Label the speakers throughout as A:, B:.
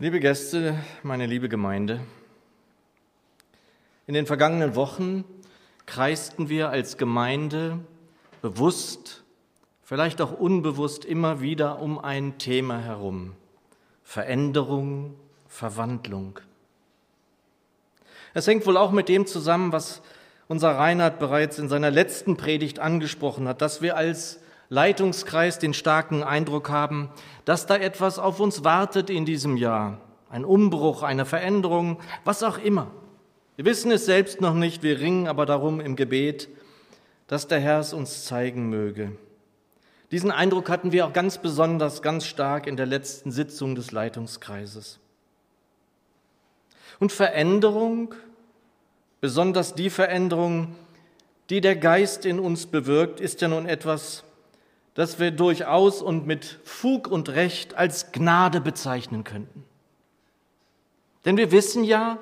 A: Liebe Gäste, meine liebe Gemeinde, in den vergangenen Wochen kreisten wir als Gemeinde bewusst, vielleicht auch unbewusst immer wieder um ein Thema herum. Veränderung, Verwandlung. Es hängt wohl auch mit dem zusammen, was unser Reinhard bereits in seiner letzten Predigt angesprochen hat, dass wir als Leitungskreis den starken Eindruck haben, dass da etwas auf uns wartet in diesem Jahr. Ein Umbruch, eine Veränderung, was auch immer. Wir wissen es selbst noch nicht, wir ringen aber darum im Gebet, dass der Herr es uns zeigen möge. Diesen Eindruck hatten wir auch ganz besonders, ganz stark in der letzten Sitzung des Leitungskreises. Und Veränderung, besonders die Veränderung, die der Geist in uns bewirkt, ist ja nun etwas, das wir durchaus und mit Fug und Recht als Gnade bezeichnen könnten. Denn wir wissen ja,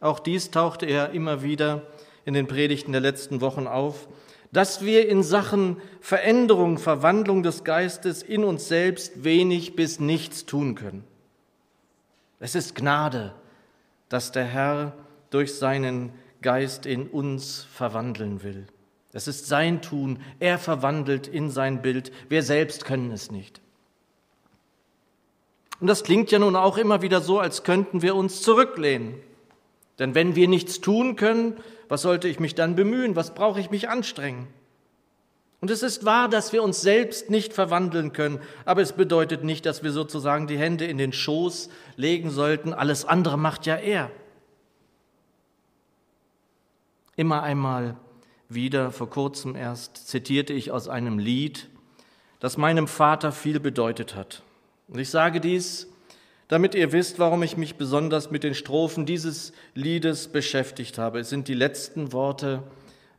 A: auch dies tauchte er immer wieder in den Predigten der letzten Wochen auf, dass wir in Sachen Veränderung, Verwandlung des Geistes in uns selbst wenig bis nichts tun können. Es ist Gnade, dass der Herr durch seinen Geist in uns verwandeln will. Es ist sein Tun. Er verwandelt in sein Bild. Wir selbst können es nicht. Und das klingt ja nun auch immer wieder so, als könnten wir uns zurücklehnen. Denn wenn wir nichts tun können, was sollte ich mich dann bemühen? Was brauche ich mich anstrengen? Und es ist wahr, dass wir uns selbst nicht verwandeln können, aber es bedeutet nicht, dass wir sozusagen die Hände in den Schoß legen sollten. Alles andere macht ja er. Immer einmal wieder, vor kurzem erst, zitierte ich aus einem Lied, das meinem Vater viel bedeutet hat. Und ich sage dies, damit ihr wisst, warum ich mich besonders mit den Strophen dieses Liedes beschäftigt habe. Es sind die letzten Worte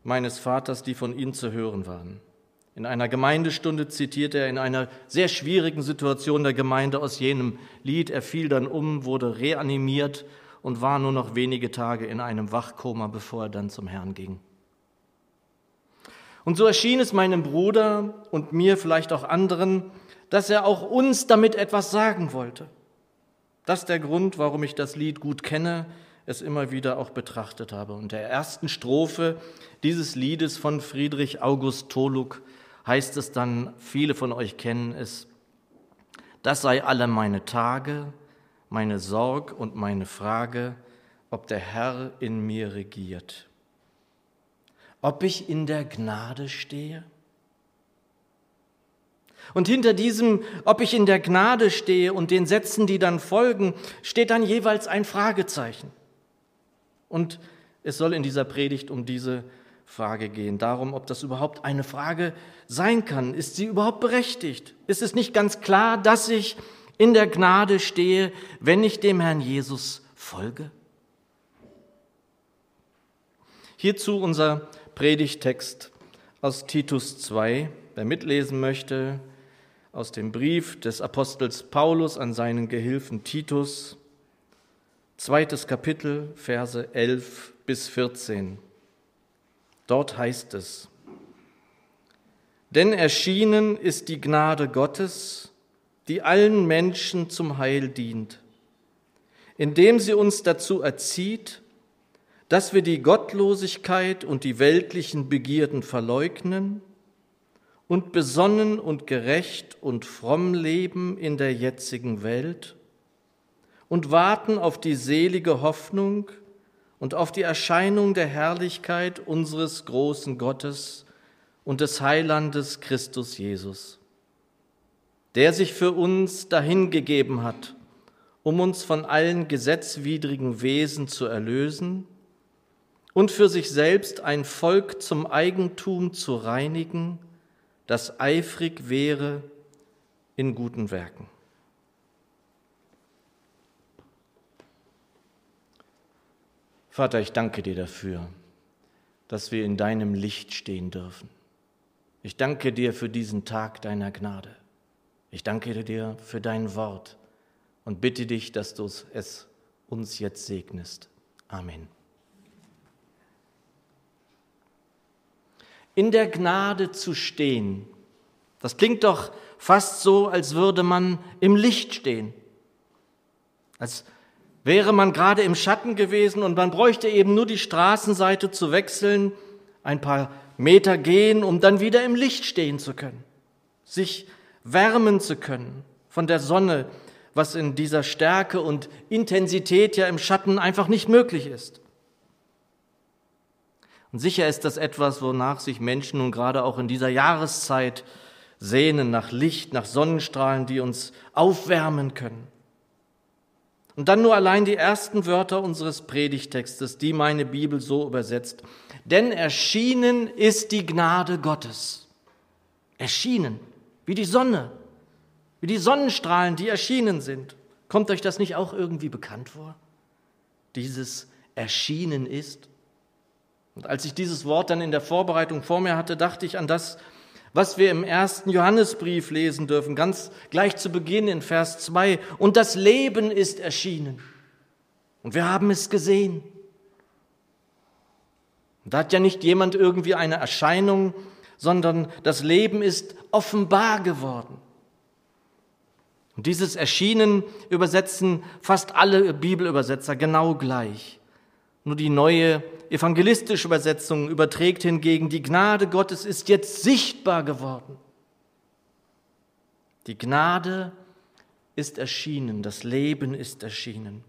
A: meines Vaters, die von ihm zu hören waren. In einer Gemeindestunde zitierte er in einer sehr schwierigen Situation der Gemeinde aus jenem Lied. Er fiel dann um, wurde reanimiert und war nur noch wenige Tage in einem Wachkoma, bevor er dann zum Herrn ging. Und so erschien es meinem Bruder und mir, vielleicht auch anderen, dass er auch uns damit etwas sagen wollte. Das ist der Grund, warum ich das Lied gut kenne, es immer wieder auch betrachtet habe. Und der ersten Strophe dieses Liedes von Friedrich August Toluk heißt es dann, viele von euch kennen es, das sei alle meine Tage, meine Sorg und meine Frage, ob der Herr in mir regiert ob ich in der Gnade stehe? Und hinter diesem, ob ich in der Gnade stehe und den Sätzen, die dann folgen, steht dann jeweils ein Fragezeichen. Und es soll in dieser Predigt um diese Frage gehen, darum, ob das überhaupt eine Frage sein kann. Ist sie überhaupt berechtigt? Ist es nicht ganz klar, dass ich in der Gnade stehe, wenn ich dem Herrn Jesus folge? Hierzu unser Predigtext aus Titus 2. Wer mitlesen möchte, aus dem Brief des Apostels Paulus an seinen Gehilfen Titus, zweites Kapitel, Verse 11 bis 14. Dort heißt es, denn erschienen ist die Gnade Gottes, die allen Menschen zum Heil dient, indem sie uns dazu erzieht, dass wir die Gottlosigkeit und die weltlichen Begierden verleugnen und besonnen und gerecht und fromm leben in der jetzigen Welt und warten auf die selige Hoffnung und auf die Erscheinung der Herrlichkeit unseres großen Gottes und des Heilandes Christus Jesus, der sich für uns dahingegeben hat, um uns von allen gesetzwidrigen Wesen zu erlösen, und für sich selbst ein Volk zum Eigentum zu reinigen, das eifrig wäre in guten Werken. Vater, ich danke dir dafür, dass wir in deinem Licht stehen dürfen. Ich danke dir für diesen Tag deiner Gnade. Ich danke dir für dein Wort und bitte dich, dass du es uns jetzt segnest. Amen. In der Gnade zu stehen. Das klingt doch fast so, als würde man im Licht stehen. Als wäre man gerade im Schatten gewesen und man bräuchte eben nur die Straßenseite zu wechseln, ein paar Meter gehen, um dann wieder im Licht stehen zu können, sich wärmen zu können von der Sonne, was in dieser Stärke und Intensität ja im Schatten einfach nicht möglich ist. Und sicher ist das etwas, wonach sich Menschen nun gerade auch in dieser Jahreszeit sehnen, nach Licht, nach Sonnenstrahlen, die uns aufwärmen können. Und dann nur allein die ersten Wörter unseres Predigtextes, die meine Bibel so übersetzt. Denn erschienen ist die Gnade Gottes. Erschienen, wie die Sonne, wie die Sonnenstrahlen, die erschienen sind. Kommt euch das nicht auch irgendwie bekannt vor? Dieses erschienen ist? Und als ich dieses Wort dann in der Vorbereitung vor mir hatte, dachte ich an das, was wir im ersten Johannesbrief lesen dürfen, ganz gleich zu Beginn in Vers 2. Und das Leben ist erschienen. Und wir haben es gesehen. Und da hat ja nicht jemand irgendwie eine Erscheinung, sondern das Leben ist offenbar geworden. Und dieses Erschienen übersetzen fast alle Bibelübersetzer genau gleich. Nur die neue evangelistische Übersetzung überträgt hingegen, die Gnade Gottes ist jetzt sichtbar geworden. Die Gnade ist erschienen, das Leben ist erschienen.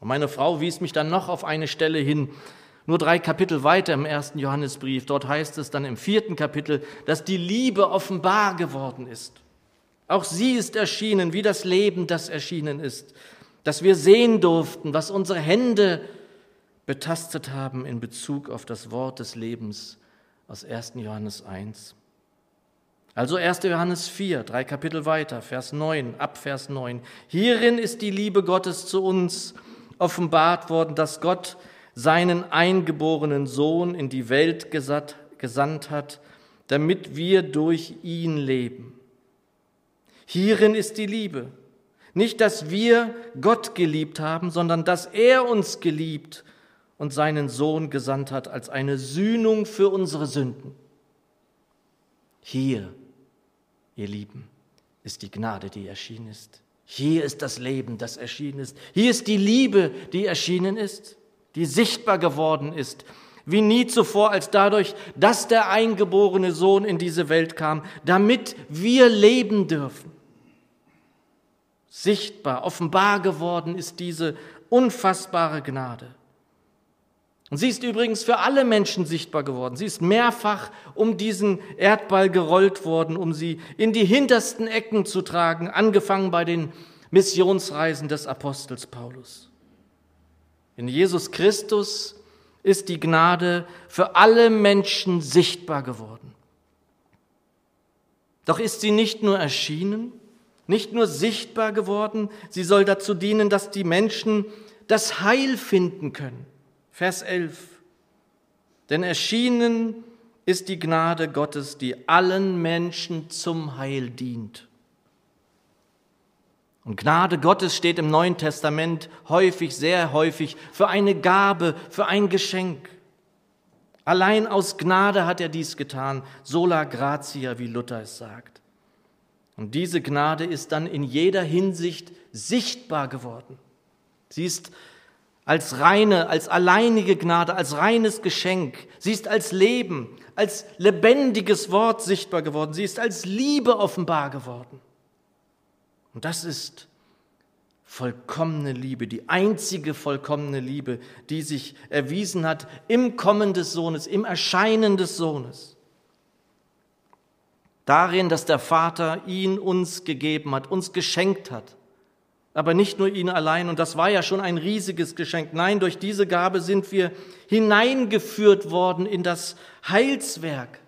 A: Und meine Frau wies mich dann noch auf eine Stelle hin, nur drei Kapitel weiter im ersten Johannesbrief. Dort heißt es dann im vierten Kapitel, dass die Liebe offenbar geworden ist. Auch sie ist erschienen, wie das Leben, das erschienen ist, dass wir sehen durften, was unsere Hände betastet haben in Bezug auf das Wort des Lebens aus 1. Johannes 1. Also 1. Johannes 4, drei Kapitel weiter, Vers 9, ab Vers 9. Hierin ist die Liebe Gottes zu uns offenbart worden, dass Gott seinen eingeborenen Sohn in die Welt gesandt hat, damit wir durch ihn leben. Hierin ist die Liebe. Nicht, dass wir Gott geliebt haben, sondern dass er uns geliebt und seinen Sohn gesandt hat als eine Sühnung für unsere Sünden. Hier, ihr Lieben, ist die Gnade, die erschienen ist. Hier ist das Leben, das erschienen ist. Hier ist die Liebe, die erschienen ist, die sichtbar geworden ist, wie nie zuvor, als dadurch, dass der eingeborene Sohn in diese Welt kam, damit wir leben dürfen. Sichtbar, offenbar geworden ist diese unfassbare Gnade. Und sie ist übrigens für alle Menschen sichtbar geworden. Sie ist mehrfach um diesen Erdball gerollt worden, um sie in die hintersten Ecken zu tragen, angefangen bei den Missionsreisen des Apostels Paulus. In Jesus Christus ist die Gnade für alle Menschen sichtbar geworden. Doch ist sie nicht nur erschienen, nicht nur sichtbar geworden, sie soll dazu dienen, dass die Menschen das Heil finden können. Vers 11. Denn erschienen ist die Gnade Gottes, die allen Menschen zum Heil dient. Und Gnade Gottes steht im Neuen Testament häufig, sehr häufig für eine Gabe, für ein Geschenk. Allein aus Gnade hat er dies getan, sola gratia, wie Luther es sagt. Und diese Gnade ist dann in jeder Hinsicht sichtbar geworden. Sie ist als reine, als alleinige Gnade, als reines Geschenk. Sie ist als Leben, als lebendiges Wort sichtbar geworden. Sie ist als Liebe offenbar geworden. Und das ist vollkommene Liebe, die einzige vollkommene Liebe, die sich erwiesen hat im Kommen des Sohnes, im Erscheinen des Sohnes. Darin, dass der Vater ihn uns gegeben hat, uns geschenkt hat aber nicht nur ihn allein. Und das war ja schon ein riesiges Geschenk. Nein, durch diese Gabe sind wir hineingeführt worden in das Heilswerk,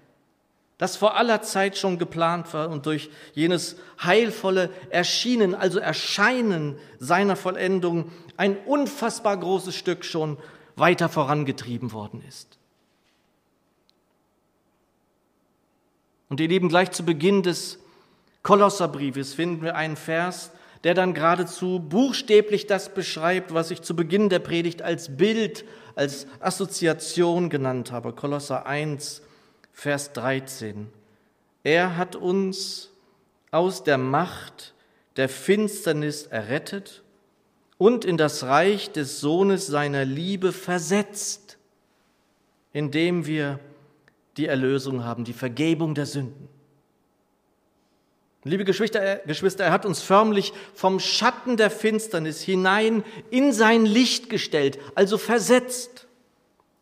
A: das vor aller Zeit schon geplant war und durch jenes heilvolle Erschienen, also Erscheinen seiner Vollendung, ein unfassbar großes Stück schon weiter vorangetrieben worden ist. Und ihr Lieben, gleich zu Beginn des Kolosserbriefes finden wir einen Vers, der dann geradezu buchstäblich das beschreibt, was ich zu Beginn der Predigt als Bild, als Assoziation genannt habe. Kolosser 1, Vers 13. Er hat uns aus der Macht der Finsternis errettet und in das Reich des Sohnes seiner Liebe versetzt, indem wir die Erlösung haben, die Vergebung der Sünden. Liebe Geschwister, Geschwister, er hat uns förmlich vom Schatten der Finsternis hinein in sein Licht gestellt, also versetzt.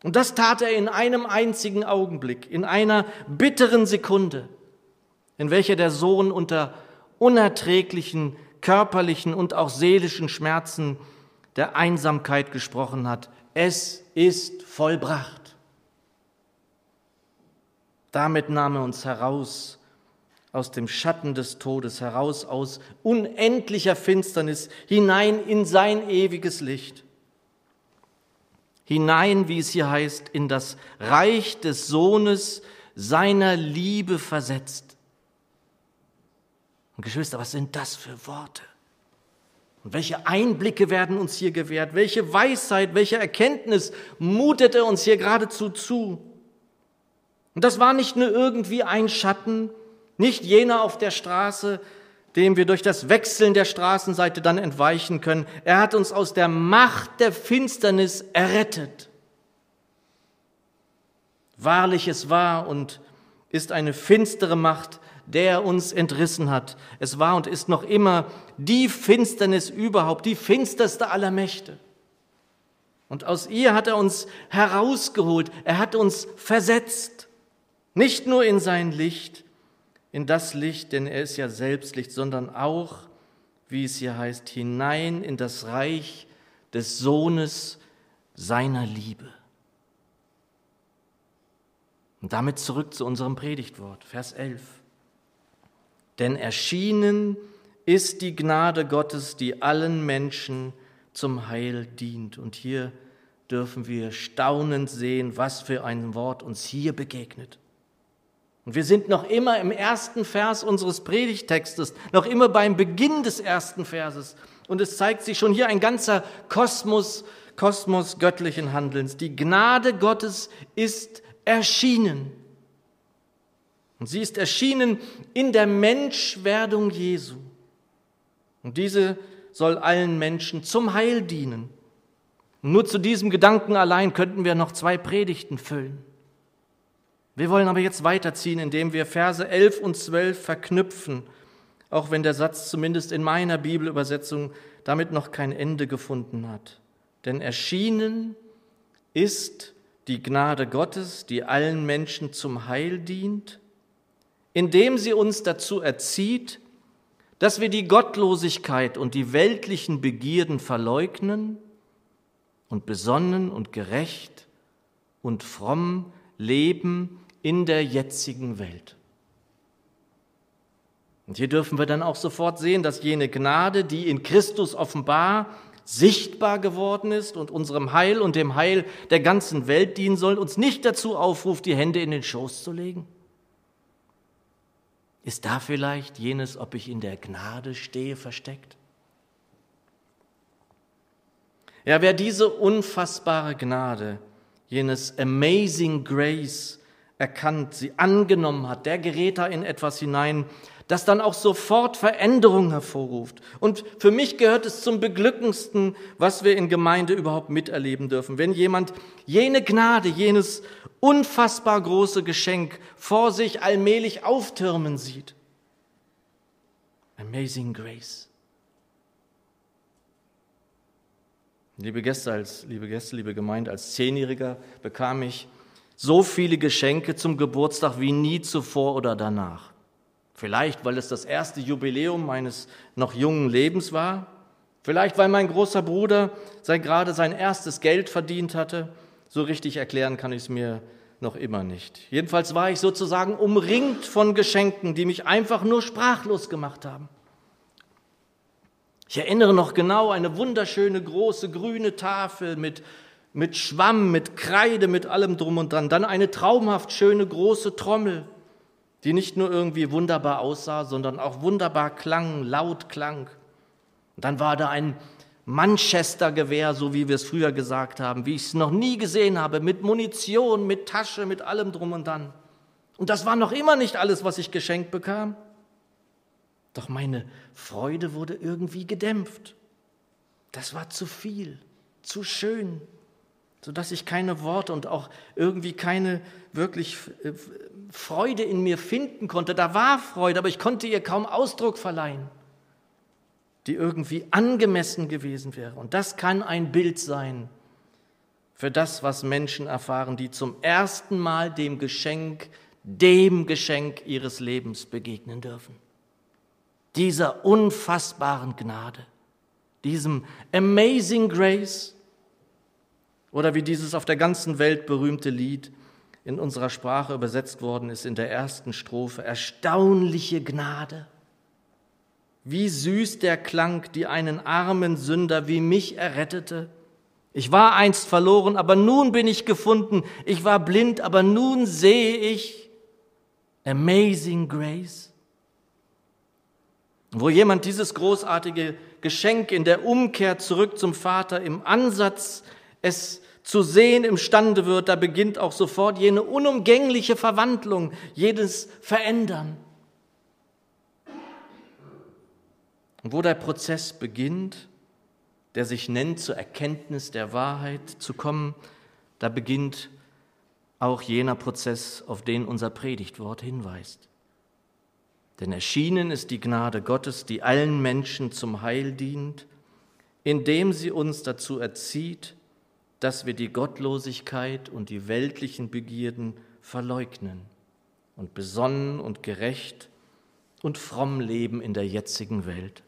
A: Und das tat er in einem einzigen Augenblick, in einer bitteren Sekunde, in welcher der Sohn unter unerträglichen körperlichen und auch seelischen Schmerzen der Einsamkeit gesprochen hat. Es ist vollbracht. Damit nahm er uns heraus aus dem Schatten des Todes, heraus aus unendlicher Finsternis, hinein in sein ewiges Licht. Hinein, wie es hier heißt, in das Reich des Sohnes seiner Liebe versetzt. Und Geschwister, was sind das für Worte? Und welche Einblicke werden uns hier gewährt? Welche Weisheit, welche Erkenntnis mutet er uns hier geradezu zu? Und das war nicht nur irgendwie ein Schatten, nicht jener auf der Straße, dem wir durch das Wechseln der Straßenseite dann entweichen können. Er hat uns aus der Macht der Finsternis errettet. Wahrlich, es war und ist eine finstere Macht, der uns entrissen hat. Es war und ist noch immer die Finsternis überhaupt, die finsterste aller Mächte. Und aus ihr hat er uns herausgeholt, er hat uns versetzt, nicht nur in sein Licht, in das Licht, denn er ist ja selbst Licht, sondern auch, wie es hier heißt, hinein in das Reich des Sohnes seiner Liebe. Und damit zurück zu unserem Predigtwort, Vers 11. Denn erschienen ist die Gnade Gottes, die allen Menschen zum Heil dient. Und hier dürfen wir staunend sehen, was für ein Wort uns hier begegnet. Und wir sind noch immer im ersten Vers unseres Predigtextes, noch immer beim Beginn des ersten Verses. Und es zeigt sich schon hier ein ganzer Kosmos, Kosmos göttlichen Handelns. Die Gnade Gottes ist erschienen. Und sie ist erschienen in der Menschwerdung Jesu. Und diese soll allen Menschen zum Heil dienen. Nur zu diesem Gedanken allein könnten wir noch zwei Predigten füllen. Wir wollen aber jetzt weiterziehen, indem wir Verse 11 und 12 verknüpfen, auch wenn der Satz zumindest in meiner Bibelübersetzung damit noch kein Ende gefunden hat. Denn erschienen ist die Gnade Gottes, die allen Menschen zum Heil dient, indem sie uns dazu erzieht, dass wir die Gottlosigkeit und die weltlichen Begierden verleugnen und besonnen und gerecht und fromm leben in der jetzigen Welt. Und hier dürfen wir dann auch sofort sehen, dass jene Gnade, die in Christus offenbar sichtbar geworden ist und unserem Heil und dem Heil der ganzen Welt dienen soll, uns nicht dazu aufruft, die Hände in den Schoß zu legen, ist da vielleicht jenes, ob ich in der Gnade stehe, versteckt? Ja, wer diese unfassbare Gnade, jenes Amazing Grace erkannt, sie angenommen hat, der gerät da in etwas hinein, das dann auch sofort Veränderung hervorruft. Und für mich gehört es zum Beglückendsten, was wir in Gemeinde überhaupt miterleben dürfen. Wenn jemand jene Gnade, jenes unfassbar große Geschenk vor sich allmählich auftürmen sieht. Amazing Grace. Liebe Gäste, als, liebe Gäste, liebe Gemeinde, als Zehnjähriger bekam ich so viele Geschenke zum Geburtstag wie nie zuvor oder danach. Vielleicht, weil es das erste Jubiläum meines noch jungen Lebens war. Vielleicht, weil mein großer Bruder sein, gerade sein erstes Geld verdient hatte so richtig erklären kann ich es mir noch immer nicht. Jedenfalls war ich sozusagen umringt von Geschenken, die mich einfach nur sprachlos gemacht haben. Ich erinnere noch genau eine wunderschöne große grüne Tafel mit, mit Schwamm, mit Kreide, mit allem drum und dran. Dann eine traumhaft schöne große Trommel, die nicht nur irgendwie wunderbar aussah, sondern auch wunderbar klang, laut klang. Und dann war da ein Manchester-Gewehr, so wie wir es früher gesagt haben, wie ich es noch nie gesehen habe, mit Munition, mit Tasche, mit allem drum und dran. Und das war noch immer nicht alles, was ich geschenkt bekam. Doch meine Freude wurde irgendwie gedämpft. das war zu viel, zu schön, sodass ich keine Worte und auch irgendwie keine wirklich äh, Freude in mir finden konnte. Da war Freude, aber ich konnte ihr kaum Ausdruck verleihen, die irgendwie angemessen gewesen wäre. Und das kann ein Bild sein für das, was Menschen erfahren, die zum ersten Mal dem Geschenk, dem Geschenk ihres Lebens begegnen dürfen. Dieser unfassbaren Gnade, diesem Amazing Grace oder wie dieses auf der ganzen Welt berühmte Lied in unserer Sprache übersetzt worden ist in der ersten Strophe, erstaunliche Gnade. Wie süß der Klang, die einen armen Sünder wie mich errettete ich war einst verloren, aber nun bin ich gefunden. Ich war blind, aber nun sehe ich. Amazing Grace. Wo jemand dieses großartige Geschenk in der Umkehr zurück zum Vater im Ansatz es zu sehen imstande wird, da beginnt auch sofort jene unumgängliche Verwandlung, jedes Verändern. Und wo der Prozess beginnt, der sich nennt, zur Erkenntnis der Wahrheit zu kommen, da beginnt auch jener Prozess, auf den unser Predigtwort hinweist. Denn erschienen ist die Gnade Gottes, die allen Menschen zum Heil dient, indem sie uns dazu erzieht, dass wir die Gottlosigkeit und die weltlichen Begierden verleugnen und besonnen und gerecht und fromm leben in der jetzigen Welt.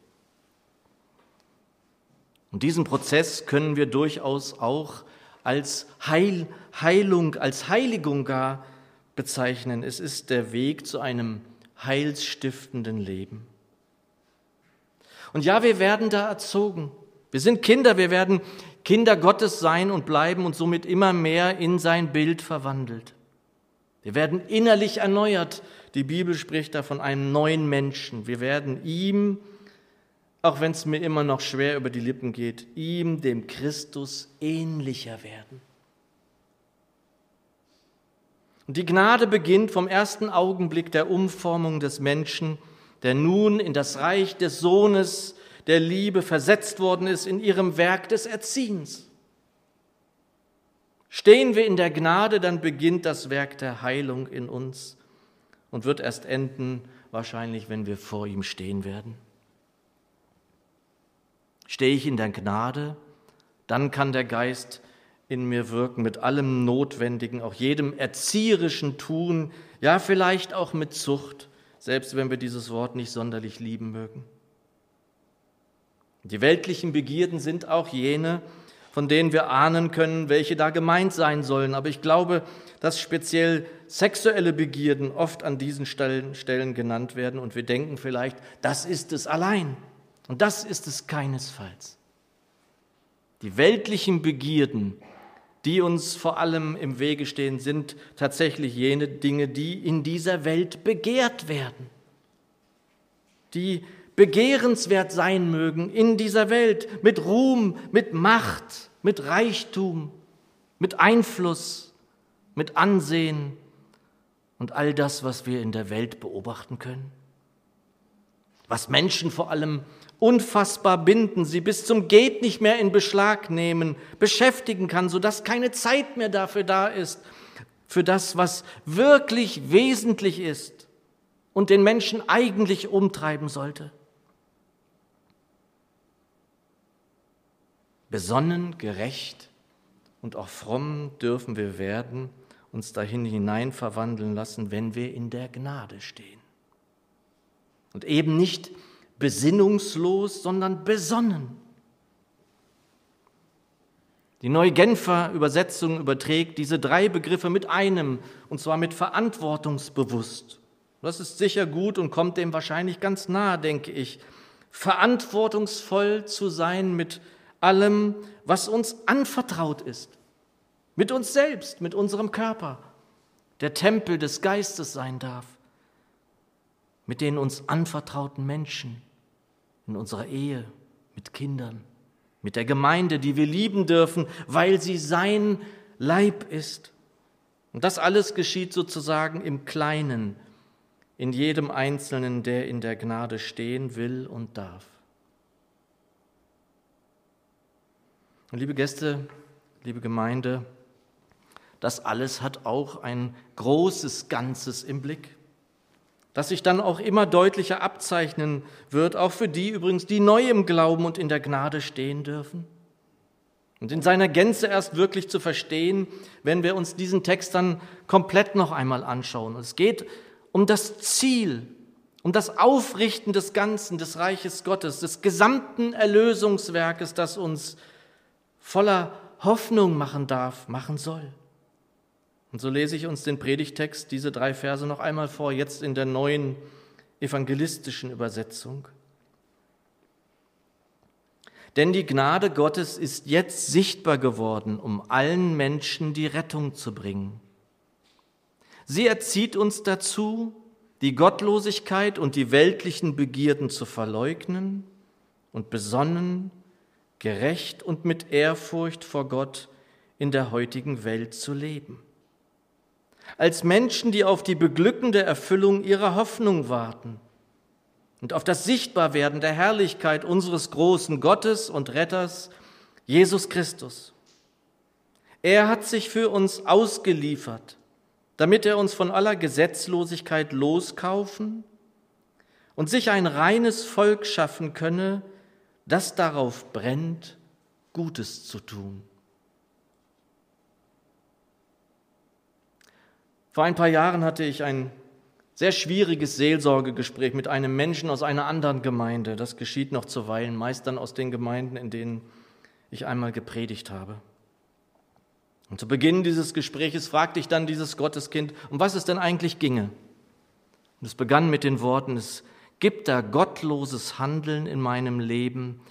A: Und diesen Prozess können wir durchaus auch als Heil, Heilung, als Heiligung gar bezeichnen. Es ist der Weg zu einem heilsstiftenden Leben. Und ja, wir werden da erzogen. Wir sind Kinder, wir werden Kinder Gottes sein und bleiben und somit immer mehr in sein Bild verwandelt. Wir werden innerlich erneuert. Die Bibel spricht da von einem neuen Menschen. Wir werden ihm auch wenn es mir immer noch schwer über die Lippen geht, ihm, dem Christus, ähnlicher werden. Und die Gnade beginnt vom ersten Augenblick der Umformung des Menschen, der nun in das Reich des Sohnes der Liebe versetzt worden ist in ihrem Werk des Erziehens. Stehen wir in der Gnade, dann beginnt das Werk der Heilung in uns und wird erst enden, wahrscheinlich, wenn wir vor ihm stehen werden. Stehe ich in der Gnade, dann kann der Geist in mir wirken mit allem Notwendigen, auch jedem erzieherischen Tun, ja vielleicht auch mit Zucht, selbst wenn wir dieses Wort nicht sonderlich lieben mögen. Die weltlichen Begierden sind auch jene, von denen wir ahnen können, welche da gemeint sein sollen. Aber ich glaube, dass speziell sexuelle Begierden oft an diesen Stellen, Stellen genannt werden und wir denken vielleicht, das ist es allein. Und das ist es keinesfalls. Die weltlichen Begierden, die uns vor allem im Wege stehen, sind tatsächlich jene Dinge, die in dieser Welt begehrt werden, die begehrenswert sein mögen in dieser Welt, mit Ruhm, mit Macht, mit Reichtum, mit Einfluss, mit Ansehen und all das, was wir in der Welt beobachten können. Was Menschen vor allem unfassbar binden, sie bis zum Geht nicht mehr in Beschlag nehmen, beschäftigen kann, sodass keine Zeit mehr dafür da ist, für das, was wirklich wesentlich ist und den Menschen eigentlich umtreiben sollte. Besonnen, gerecht und auch fromm dürfen wir werden, uns dahin hinein verwandeln lassen, wenn wir in der Gnade stehen. Und eben nicht besinnungslos, sondern besonnen. Die neue Genfer Übersetzung überträgt diese drei Begriffe mit einem, und zwar mit verantwortungsbewusst. Das ist sicher gut und kommt dem wahrscheinlich ganz nahe, denke ich. Verantwortungsvoll zu sein mit allem, was uns anvertraut ist. Mit uns selbst, mit unserem Körper, der Tempel des Geistes sein darf. Mit den uns anvertrauten Menschen, in unserer Ehe, mit Kindern, mit der Gemeinde, die wir lieben dürfen, weil sie sein Leib ist. Und das alles geschieht sozusagen im Kleinen, in jedem Einzelnen, der in der Gnade stehen will und darf. Und liebe Gäste, liebe Gemeinde, das alles hat auch ein großes Ganzes im Blick, das sich dann auch immer deutlicher abzeichnen wird, auch für die übrigens, die neu im Glauben und in der Gnade stehen dürfen. Und in seiner Gänze erst wirklich zu verstehen, wenn wir uns diesen Text dann komplett noch einmal anschauen. es geht um das Ziel, um das Aufrichten des Ganzen, des Reiches Gottes, des gesamten Erlösungswerkes, das uns voller Hoffnung machen darf, machen soll. Und so lese ich uns den Predigtext, diese drei Verse noch einmal vor, jetzt in der neuen evangelistischen Übersetzung. Denn die Gnade Gottes ist jetzt sichtbar geworden, um allen Menschen die Rettung zu bringen. Sie erzieht uns dazu, die Gottlosigkeit und die weltlichen Begierden zu verleugnen und besonnen, gerecht und mit Ehrfurcht vor Gott in der heutigen Welt zu leben als Menschen, die auf die beglückende Erfüllung ihrer Hoffnung warten und auf das Sichtbarwerden der Herrlichkeit unseres großen Gottes und Retters, Jesus Christus. Er hat sich für uns ausgeliefert, damit er uns von aller Gesetzlosigkeit loskaufen und sich ein reines Volk schaffen könne, das darauf brennt, Gutes zu tun. Vor ein paar Jahren hatte ich ein sehr schwieriges Seelsorgegespräch mit einem Menschen aus einer anderen Gemeinde. Das geschieht noch zuweilen, meist dann aus den Gemeinden, in denen ich einmal gepredigt habe. Und zu Beginn dieses Gespräches fragte ich dann dieses Gotteskind, um was es denn eigentlich ginge. Und es begann mit den Worten, es gibt da gottloses Handeln in meinem Leben,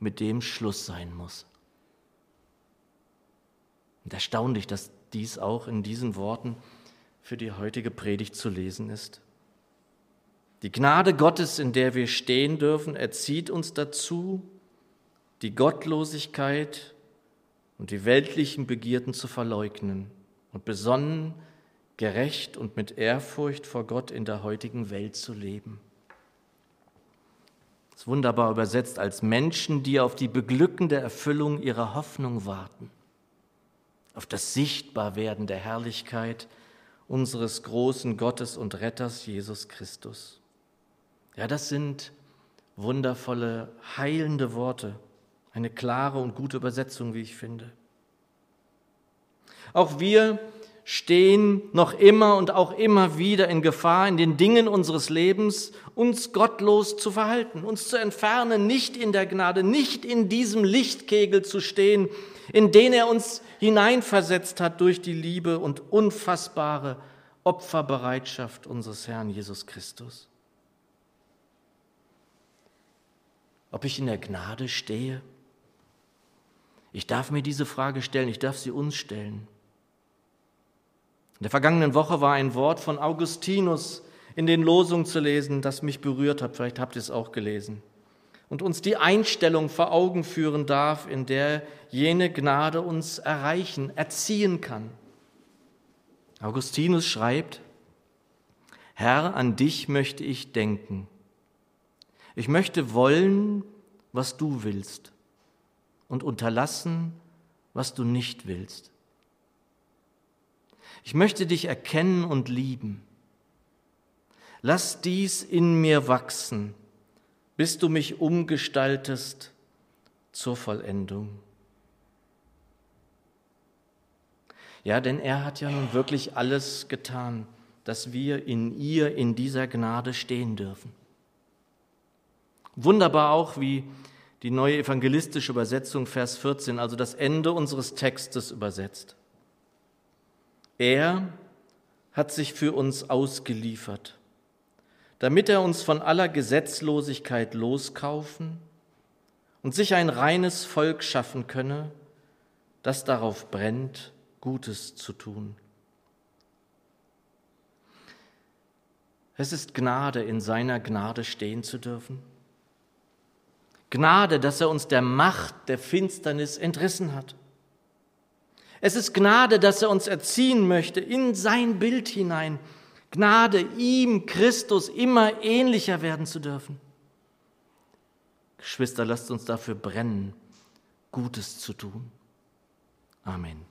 A: mit dem Schluss sein muss. Und erstaunlich, dass dies auch in diesen Worten für die heutige Predigt zu lesen ist. Die Gnade Gottes, in der wir stehen dürfen, erzieht uns dazu, die Gottlosigkeit und die weltlichen Begierden zu verleugnen und besonnen, gerecht und mit Ehrfurcht vor Gott in der heutigen Welt zu leben. Ist wunderbar übersetzt als Menschen, die auf die beglückende Erfüllung ihrer Hoffnung warten, auf das Sichtbarwerden der Herrlichkeit unseres großen Gottes und Retters Jesus Christus. Ja, das sind wundervolle, heilende Worte, eine klare und gute Übersetzung, wie ich finde. Auch wir stehen noch immer und auch immer wieder in Gefahr, in den Dingen unseres Lebens uns gottlos zu verhalten, uns zu entfernen, nicht in der Gnade, nicht in diesem Lichtkegel zu stehen, in den er uns hineinversetzt hat durch die Liebe und unfassbare Opferbereitschaft unseres Herrn Jesus Christus. Ob ich in der Gnade stehe? Ich darf mir diese Frage stellen, ich darf sie uns stellen. In der vergangenen Woche war ein Wort von Augustinus in den Losungen zu lesen, das mich berührt hat. Vielleicht habt ihr es auch gelesen und uns die Einstellung vor Augen führen darf, in der jene Gnade uns erreichen, erziehen kann. Augustinus schreibt, Herr, an dich möchte ich denken. Ich möchte wollen, was du willst und unterlassen, was du nicht willst. Ich möchte dich erkennen und lieben. Lass dies in mir wachsen bis du mich umgestaltest zur Vollendung. Ja, denn er hat ja nun wirklich alles getan, dass wir in ihr, in dieser Gnade stehen dürfen. Wunderbar auch, wie die neue evangelistische Übersetzung Vers 14, also das Ende unseres Textes übersetzt. Er hat sich für uns ausgeliefert damit er uns von aller Gesetzlosigkeit loskaufen und sich ein reines Volk schaffen könne, das darauf brennt, Gutes zu tun. Es ist Gnade, in seiner Gnade stehen zu dürfen. Gnade, dass er uns der Macht der Finsternis entrissen hat. Es ist Gnade, dass er uns erziehen möchte in sein Bild hinein, Gnade, ihm, Christus, immer ähnlicher werden zu dürfen. Geschwister, lasst uns dafür brennen, Gutes zu tun. Amen.